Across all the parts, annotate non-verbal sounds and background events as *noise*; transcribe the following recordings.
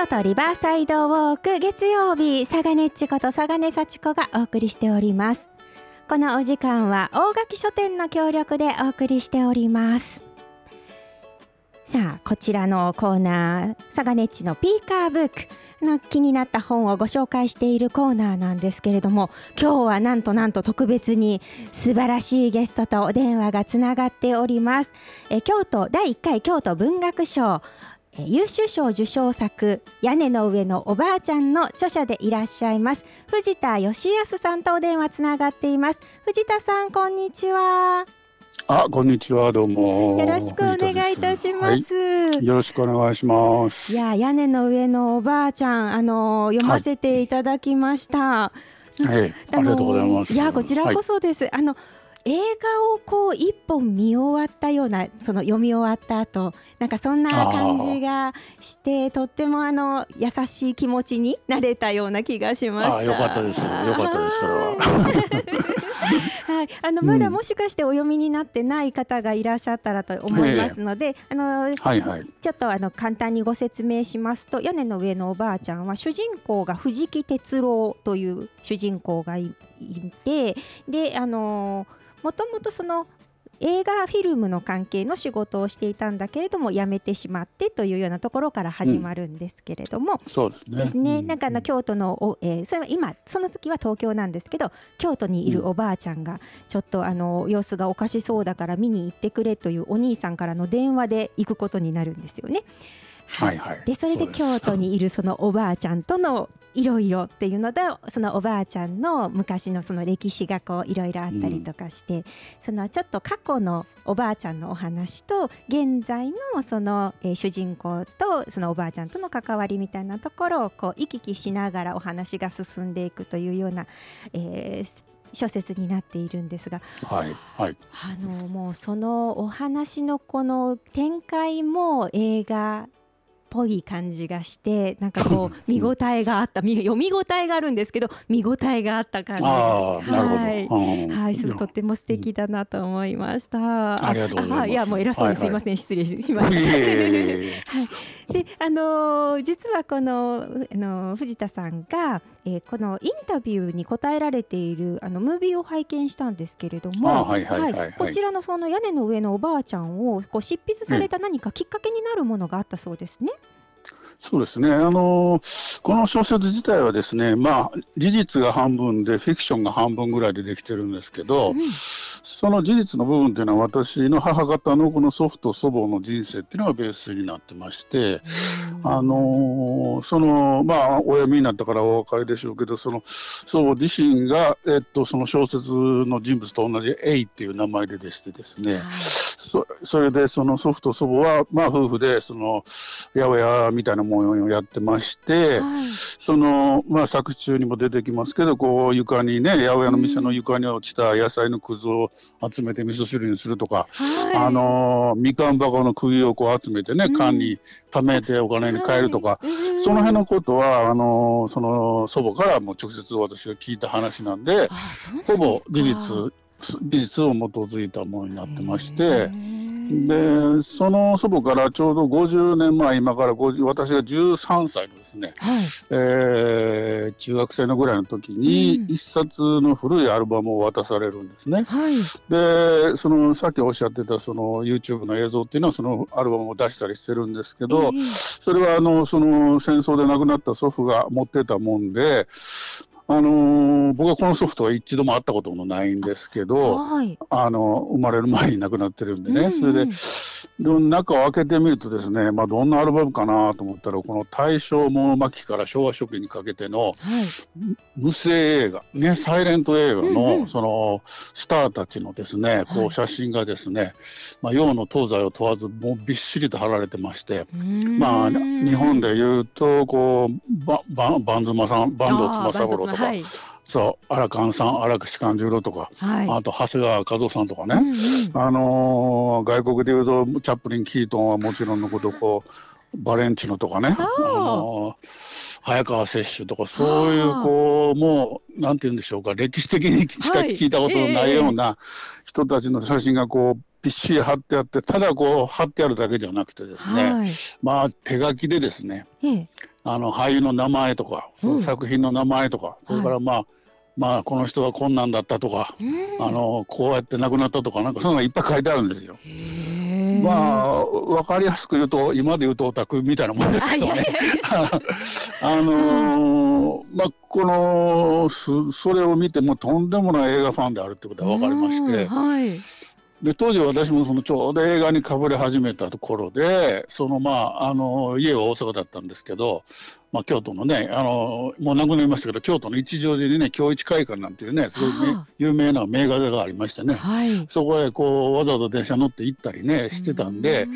京都リバーサイドウォーク月曜日佐賀根っちこと佐賀根幸子がお送りしております。このお時間は大垣書店の協力でお送りしております。さあこちらのコーナー佐賀根っちのピーカーブックの気になった本をご紹介しているコーナーなんですけれども今日はなんとなんと特別に素晴らしいゲストとお電話がつながっております。え京都第1回京都文学賞。優秀賞受賞作「屋根の上のおばあちゃん」の著者でいらっしゃいます藤田義康さんとお電話つながっています藤田さんこんにちはあ、こんにちは、どうも。よろしくお願いいたします。はい、よろしくお願いします。いや、屋根の上のおばあちゃん、あの読ませていただきました。はい、はい、ありがとうございます。いや、こちらこそです。はい、あの映画をこう一本見終わったようなその読み終わった後なんかそんな感じがしてとってもあの優しい気持ちになれたような気がしました。よかったです。よかったです。それは。*laughs* はい、あのまだもしかしてお読みになってない方がいらっしゃったらと思いますので、あの、はいはい、ちょっとあの簡単にご説明しますと屋根の上のおばあちゃんは主人公が藤木哲郎という主人公がいてであのもともとその映画フィルムの関係の仕事をしていたんだけれども辞めてしまってというようなところから始まるんですけれども、うん、そうですね。ですね、なんかあの京都のお、えー、それは今その時は東京なんですけど京都にいるおばあちゃんがちょっとあの様子がおかしそうだから見に行ってくれというお兄さんからの電話で行くことになるんですよね。はい。はい、でそれで京都にいるそのおばあちゃんとのいろいろっていうのでそのおばあちゃんの昔のその歴史がこういろいろあったりとかして、うん、そのちょっと過去のおばあちゃんのお話と現在のその、えー、主人公とそのおばあちゃんとの関わりみたいなところをこう行き来しながらお話が進んでいくというような、えー、小説になっているんですが、はいはい、あのもうそのお話のこの展開も映画ぽい感じがしてなんかこう見応えがあった。読み応えがあるんですけど見応えがあった感じ。はい、はい、すとっても素敵だなと思いました。ありがとうございます。い。やもう偉そうにすいません、失礼しました。*laughs* はい、であのー、実はこのあのー、藤田さんが、えー、このインタビューに答えられているあのムービーを拝見したんですけれども、はいこちらのその屋根の上のおばあちゃんをこう執筆された何かきっかけになるものがあったそうですね。そうですね、あのこの小説自体はですね、まあ、事実が半分で、フィクションが半分ぐらいでできてるんですけど、うん、その事実の部分っていうのは、私の母方のこの祖父と祖母の人生っていうのがベースになってまして、うん、あのその、まあ、お読みになったからお分かりでしょうけど、その祖母自身が、えっと、その小説の人物と同じエイっていう名前ででしてですね、はい、そそれでその祖父と祖母は、まあ、夫婦で、その、八百屋みたいな模様をやってまして、はい、その、まあ、作中にも出てきますけど、こう、床にね、八百屋の店の床に落ちた野菜のくずを集めて味噌汁にするとか、はい、あの、みかん箱の釘をこう集めてね、缶に貯めてお金に換えるとか、はい、その辺のことは、あの、その祖母からも直接私が聞いた話なんで、ほぼ事実、事実を基づいたものになってまして、で、その祖母からちょうど50年前、今から50私が13歳のですね、はい、えー、中学生のぐらいの時に、一冊の古いアルバムを渡されるんですね。はい、で、そのさっきおっしゃってたその YouTube の映像っていうのは、そのアルバムを出したりしてるんですけど、えー、それはあのその戦争で亡くなった祖父が持ってたもんで、あのー、僕はこのソフトは一度も会ったこともないんですけど、はい、あの生まれる前に亡くなってるんでね、うん。うん、それで中を開けてみるとですね、まあ、どんなアルバムかなと思ったらこの大正末期から昭和初期にかけての無声映画、ね、サイレント映画のそのスターたちのですねこう写真がですね、まあ、洋の東西を問わずもうびっしりと貼られてまして、まあ、日本でいうとこうばばバンズマさん坂東翼五郎とか。はい、そう荒川さん荒口勘十郎とか、はい、あと長谷川和夫さんとかね、うんうん、あのー、外国でいうとチャップリン・キートンはもちろんのことこうバレンチノとかね、あのー、早川雪舟とかそういうこうもうなんて言うんでしょうか。歴史的にしか聞いたことのないような人たちの写真がこうびっしり貼ってあって、ただこう貼ってあるだけじゃなくてですね、はい、まあ手書きでですね、ええ、あの俳優の名前とか、その作品の名前とか、それからまあ、まあこの人はこんなんだったとか、あのこうやって亡くなったとかなんかそういうのがいっぱい書いてあるんですよ。まあ分かりやすく言うと今で言うとオタクみたいなもんですけどね。*laughs* あのー、まあこのそれを見てもとんでもない映画ファンであるってことが分かりまして。はいで当時私もそのちょうど映画にかぶれ始めたところでそのまああの家は大阪だったんですけどまあ、京都のね、あのもう亡くなりましたけど、京都の一乗寺にね、京一会館なんていうね、すごいね、有名な名画座がありましてね、はい、そこへこうわざわざ電車乗って行ったりね、してたんで、ん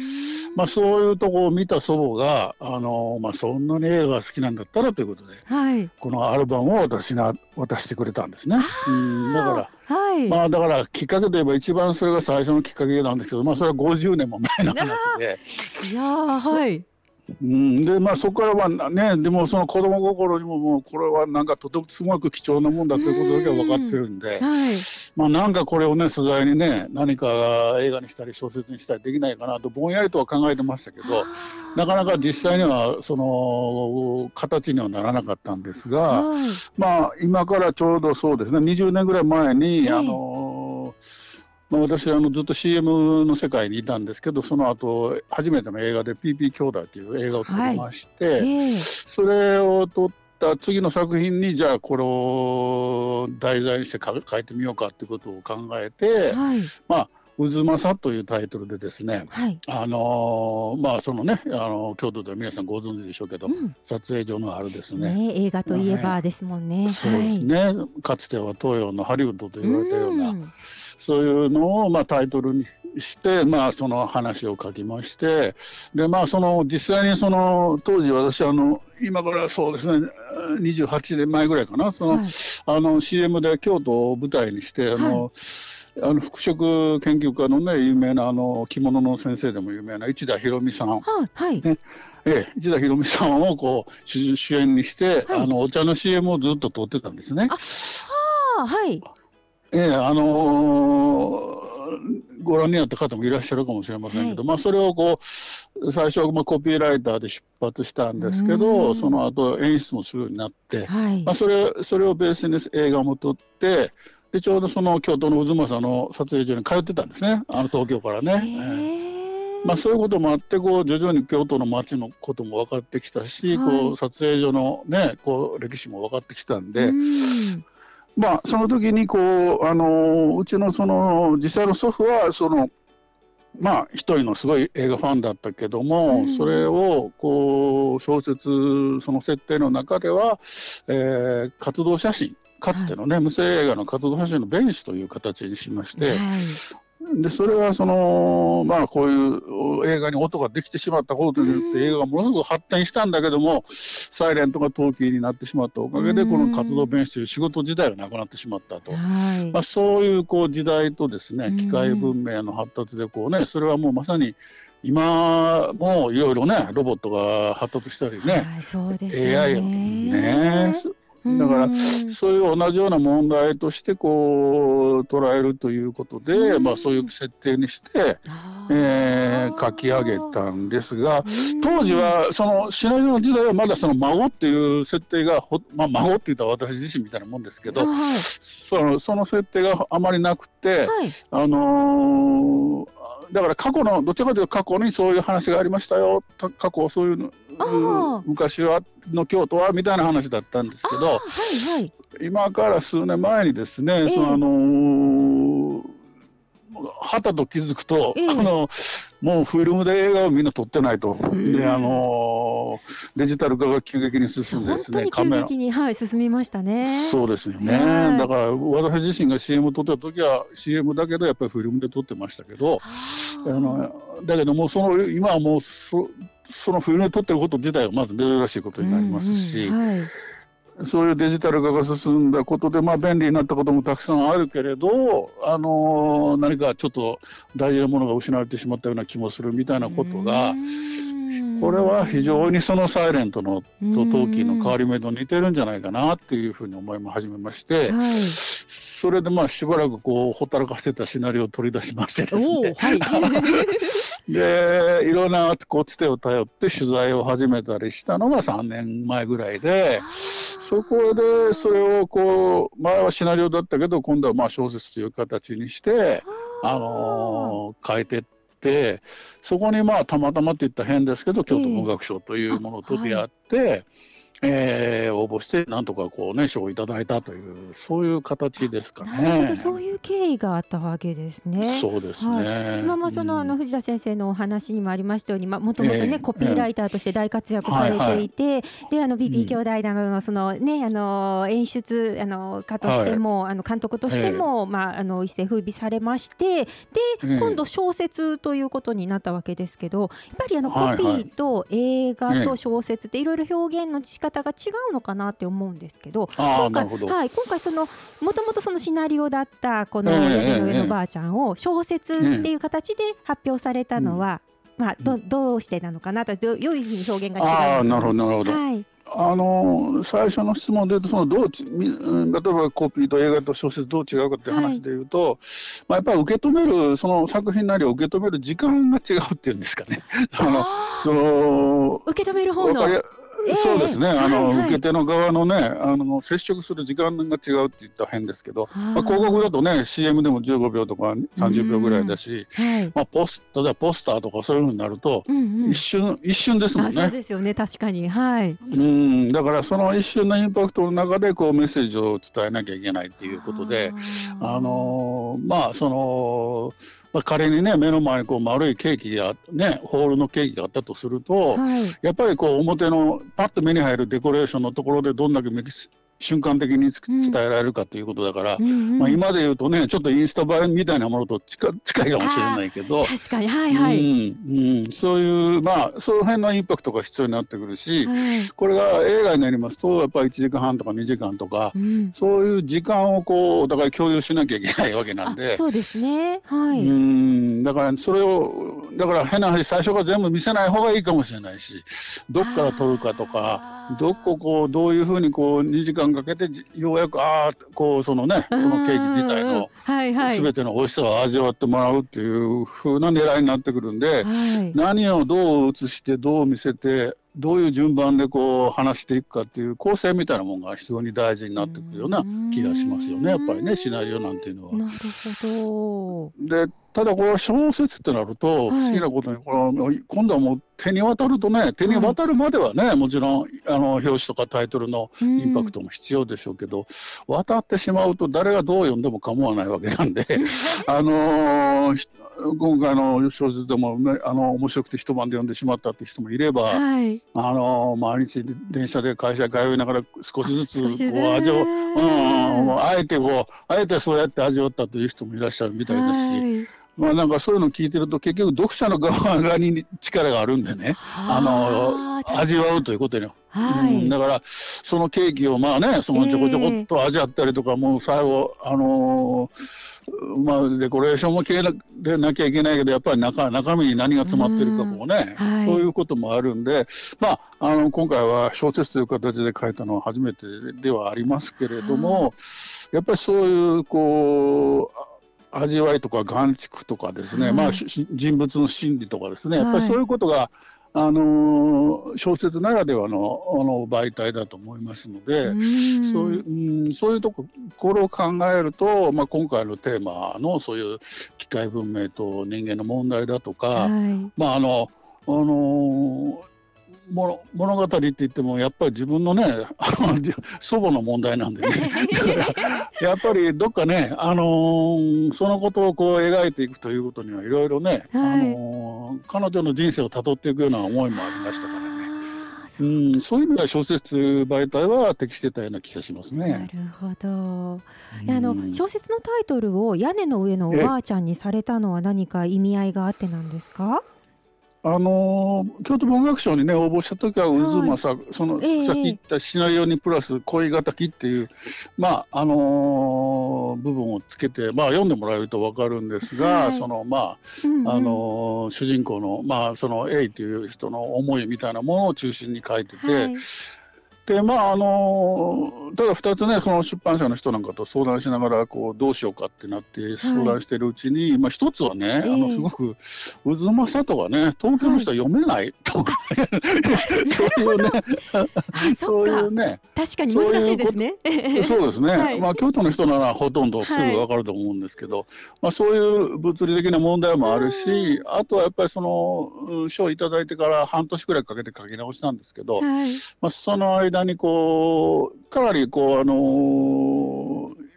まあ、そういうとこを見た祖母が、あのまあ、そんなに映画が好きなんだったらということで、はい、このアルバムを私な渡してくれたんですね。うん。だからはい、まあだからきっかけといえば一番それが最初のきっかけなんですけど、まあそれは50年も前の話で。いやはい。うん、でまあそこからはねでもその子供心にももうこれはなんかとてもすごく貴重なもんだということだけは分かってるんで、はい、まあなんかこれをね素材にね何か映画にしたり小説にしたりできないかなとぼんやりとは考えてましたけどなかなか実際にはその形にはならなかったんですが、はい、まあ今からちょうどそうですね20年ぐらい前に、あのまあ、私あのずっと CM の世界にいたんですけどその後初めての映画で「PP 兄弟」という映画を撮りまして、はい。えー、それを撮った次の作品にじゃあこれを題材にして書いてみようかということを考えて、はい、まあ渦政というタイトルでですね、はい、あのー、まあそのね、あのー、京都では皆さんご存知でしょうけど、うん、撮影所のあるですね、ね、映画といえばですもんね。そうですね、はい、かつては東洋のハリウッドと言われたような、うそういうのをまあタイトルにして、まあ、その話を書きまして、でまあ、その実際にその当時、私あの、今からそうですね、28年前ぐらいかな、その、はい、あの CM で京都を舞台にして、あの、はい。あの服飾研究家のね有名なあの着物の先生でも有名な市田博美さん、はい、ね。ええ、市田博美さんをこう主演にして、はい、あのお茶の CM をずっと撮ってたんですね。あははいええあのーご覧になった方もいらっしゃるかもしれませんけど、はい、まあ、それをこう最初はまあコピーライターで出発したんですけど、その後演出もするようになって、はい、まあ、それそれをベースに映画も撮って、でちょうどその京都の渦政の撮影所に通ってたんですね、あの東京からね。えー、まあ、そういうこともあってこう徐々に京都の街のことも分かってきたし、はい、こう撮影所の、ね、こう歴史も分かってきたんで、まあ、その時にこう、あのうちのその実際の祖父はその、まあ、一人のすごい映画ファンだったけども、うん、それをこう小説その設定の中では、えー、活動写真かつてのね、はい、無声映画の活動写真の弁士という形にしまして、はい、でそれはその、まあ、こういう映画に音ができてしまったことによって映画がものすごく発展したんだけどもサイレントが陶器になってしまったおかげでこの活動弁士という仕事自体がなくなってしまったと、まあ、そういうこう時代とですね機械文明の発達でこう、ね、それはもうまさに今もいろいろねロボットが発達したりね、はい、そうですね。AI ねだから、そういう同じような問題としてこう捉えるということで、まあ、そういう設定にして、えー、書き上げたんですが、当時はそのシナリオの時代はまだその孫っていう設定がまあ、孫って言ったら私自身みたいなもんですけど、そのその設定があまりなくて、はい、あのーだから過去のどちらかというと過去にそういう話がありましたよ過去そういう昔はの京都はみたいな話だったんですけど、はいはい、今から数年前にですね、えー、そのあのー。はたと気づくと、えー、あのもうフィルムで映画をみんな撮ってないと、であのデジタル化が急激に進んでですね、急激に、はい、進みましたね。そうですよね、はい、だから私自身が CM 撮った時は CM だけどやっぱりフィルムで撮ってましたけど、あのだけどもその今はもうそそのフィルムで撮ってること自体はまず珍しいことになりますし。うんうん。はいそういうデジタル化が進んだことで、まあ、便利になったこともたくさんあるけれど、あの、何かちょっと大事なものが失われてしまったような気もするみたいなことが、これは非常にそのサイレントのとトーキーの変わり目と似てるんじゃないかなっていうふうに思い始めまして、はい、それでまあしばらくこうほったらかしてたシナリオを取り出しましてですね、はい、*laughs* でいろんなこうつてを頼って取材を始めたりしたのが3年前ぐらいでそこでそれをこう前はシナリオだったけど今度はまあ小説という形にしてあのー、変えてってそこにまあたまたまって言ったら変ですけど京都文学賞というものと出会って、えーえー、応募してなんとかこうね賞をいただいたというそういう形ですかね。そういう経緯があったわけですね。そうですね。はい、今もその、うん、あの藤田先生のお話にもありましたように、まあもともとね、えー、コピーライターとして大活躍されていて、はいはい、であの BB 兄弟などのそのねあの演出あの家としても、はい、あの監督としても、えー、まああの一世風靡されまして、で、今度小説ということになったわけですけど、やっぱりあのコピーと映画と小説っていろいろ表現の仕方が違うのかなって思うんですけど今回はい、今回そのもともとそのシナリオだったこの「屋根の上のばあちゃん」を小説っていう形で発表されたのは、まあ、どどうしてなのかなとどういうふうに表現が違うのかななるほどなるほど、はい。あの最初の質問でそのどうち例えばコピーと映画と小説どう違うかっていう話でいうと、はい、まあ、やっぱり受け止めるその作品なりを受け止める時間が違うっていうんですかね。*laughs* その受け止める方のそうですね、あの、はいはい、受け手の側のね、あの接触する時間が違うって言ったら変ですけど、まあ、広告だとね、CM でも15秒とか30秒ぐらいだし、はい、まあ、ポス例えばポスターとかそういうふうになると、うんうん、一瞬、一瞬ですもんね。そうですよね、確かに。はい。うん、だからその一瞬のインパクトの中で、こう、メッセージを伝えなきゃいけないっていうことで、あのまあ、その、まあ、仮にね目の前にこう丸いケーキやねホールのケーキがあったとすると、はい、やっぱりこう表のパッと目に入るデコレーションのところでどんだけ瞬間的に伝えられるかということだから、うん、まあ、今で言うとねちょっとインスタ映えみたいなものと近 *laughs* 近いかもしれないけど。確かに。はいはい、うんうん、そういうまあその辺のインパクトが必要になってくるし、はい、これが映画になりますとやっぱり1時間半とか2時間とか、うん、そういう時間をこうお互い共有しなきゃいけないわけなんで。そうですね。はい、うん。だからそれをだから変な話最初から全部見せない方がいいかもしれないしどっから撮るかとか。どここうどういうふうにこう2時間かけてようやくああこうそのねそのケーキ自体の全ての美味しさを味わってもらうっていうふうな狙いになってくるんで、何をどう映してどう見せてどういう順番でこう話していくかっていう構成みたいなものが非常に大事になってくるような気がしますよね。やっぱりねシナリオなんていうのは。なるほど。でただこれ小説ってなると、不思議なことに、この今度はもう手に渡るとね、手に渡るまではね、はい、もちろんあの表紙とかタイトルのインパクトも必要でしょうけど、うん、渡ってしまうと誰がどう読んでも構わないわけなんで、*laughs* あのー、今回の小説でも、ね、あの面白くて一晩で読んでしまったって人もいれば、はい、あの毎日電車で会社通いながら少しずつこう味を、うん、あえてこうあえてそうやって味わったという人もいらっしゃるみたいですし。はいまあなんかそういうの聞いてると結局読者の側に力があるんでね、あの味わうということに、はい、うん、だからそのケーキをまあねそのちょこちょこっと味わったりとか、えー、もう最後あのー、まあデコレーションもきれいでなきゃいけないけどやっぱり中中身に何が詰まってるかもね、はい、そういうこともあるんで。まああの今回は小説という形で書いたのは初めてではありますけれども、やっぱりそういうこう味わいとか眼蓄とかですね、はい、まあ、人物の心理とかですね、やっぱりそういうことが、はい、あの小説ならではのあの媒体だと思いますので、そういううんそういうところを考えると、まあ、今回のテーマのそういう機械文明と人間の問題だとか、はい、まああのあの物物語って言ってもやっぱり自分のね *laughs* 祖母の問題なんでね *laughs* やっぱりどっかね、あのー、そのことをこう描いていくということにはいろいろね、はい、あのー、彼女の人生をたどっていくような思いもありましたからね。うん、そういう意味では小説媒体は適してたような気がしますね。なるほど。あの小説のタイトルを屋根の上のおばあちゃんにされたのは何か意味合いがあってなんですか？あのー、京都文学賞にね応募した時は渦政、はい、その、えー、さっき言ったシナリオにプラス恋敵っていうまああのー、部分をつけてまあ読んでもらえると分かるんですが、はい、そのまあ、うんうん、あのー、主人公のまあその A という人の思いみたいなものを中心に書いてて。はいでまああのただ2つねその出版社の人なんかと相談しながらこうどうしようかってなって相談してるうちに、はい、まあ1つはね、えー、あのすごく渦政とはね東京の人は読めないと、はい、*laughs* そういうね。そういうね。確かに難しいですね。そう *laughs* ですね、はい、まあ京都の人ならほとんどすぐ分かると思うんですけど、まあそういう物理的な問題もあるしあとはやっぱりその賞をいただいてから半年くらいかけて書き直したんですけど、まあその間間にこう、かなりこう、あの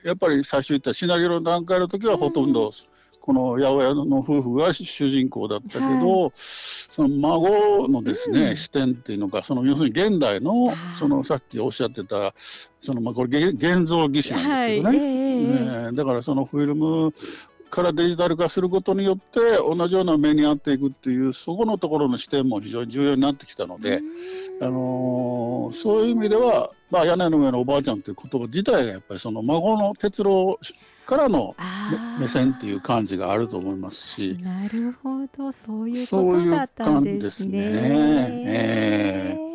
ー、やっぱり最初言ったシナリオの段階の時はほとんど、この八百屋の夫婦が主人公だったけど、はい、その孫のですね、うん、視点っていうのが、その要するに現代の、そのさっきおっしゃってた、そのまあこれ現像技師なんですけどね、はい。えー、ねだからそのフィルムからデジタル化することによって同じような目に遭っていくっていうそこのところの視点も非常に重要になってきたので、あのー、そういう意味では、まあ、屋根の上のおばあちゃんという言葉自体がやっぱりその孫の哲郎からの目線っていう感じがあると思いますしなるほどそういうことだったんですね。そういう感じですね。えー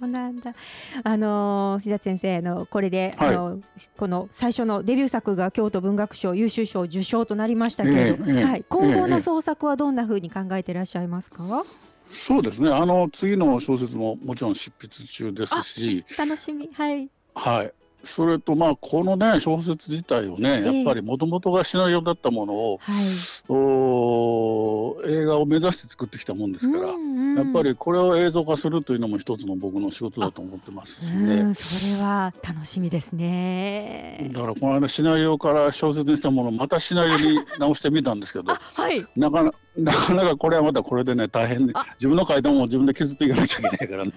そうなんだ。あの藤田先生のこれで、はい、あのこの最初のデビュー作が京都文学賞優秀賞受賞となりましたけれど、えー、はい、今後の創作はどんなふうに考えていらっしゃいますか？そうですね。あの次の小説ももちろん執筆中ですし、楽しみ。はい。はい。それとまあこのね小説自体をね、やっぱりもともとがシナリオだったものを、はい、お映画を目指して作ってきたもんですから、うんうん、やっぱりこれを映像化するというのも一つの僕の仕事だと思ってますしね。それは楽しみですね。だからこの間シナリオから小説にしたものをまたシナリオに直してみたんですけど、*laughs* はい、なかなかなかなかこれはまたこれでね大変で自分の階段も自分で削っていかなきゃいけないからね。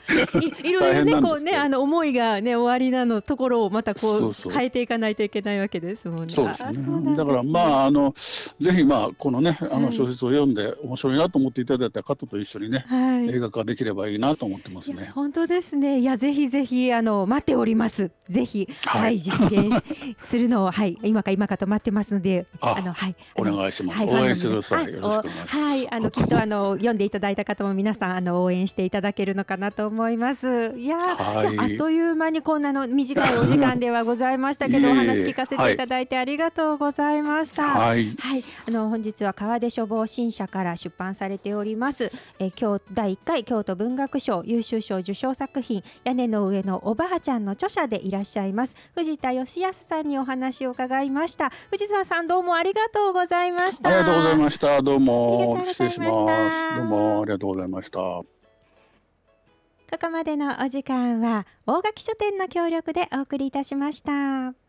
いいろいろねこうねあの思いがね終わりなのところをまたこう変えていかないといけないわけですもんね。そうですね、ね、だからまああのぜひまあこのねあの小説を読んで面白いなと思っていただいた方と一緒にね、はい、映画化できればいいなと思ってますね。本当ですね。いやぜひぜひあの待っております。ぜひ、はい、はい、実現するのをはい今か今かと待ってますのであのはい。お願いします、はい、応援してくださいよろしくお願いします。はいあのきっとあの読んでいただいた方も皆さんあの応援していただけるのかなと思います。いや、はい、あっという間にこんなの短いお時間ではございましたけどお話聞かせていただいてありがとうございました。はい、はい、あの本日は川出書房新社から出版されておりますえ今日第1回京都文学賞優秀賞受賞作品屋根の上のおばあちゃんの著者でいらっしゃいます藤田義康さんにお話を伺いました。藤田さんどうもありがとうございました。ありがとうございました。どうも失礼し。ます。どうもありがとうございました。ここまでのお時間は大垣書店の協力でお送りいたしました。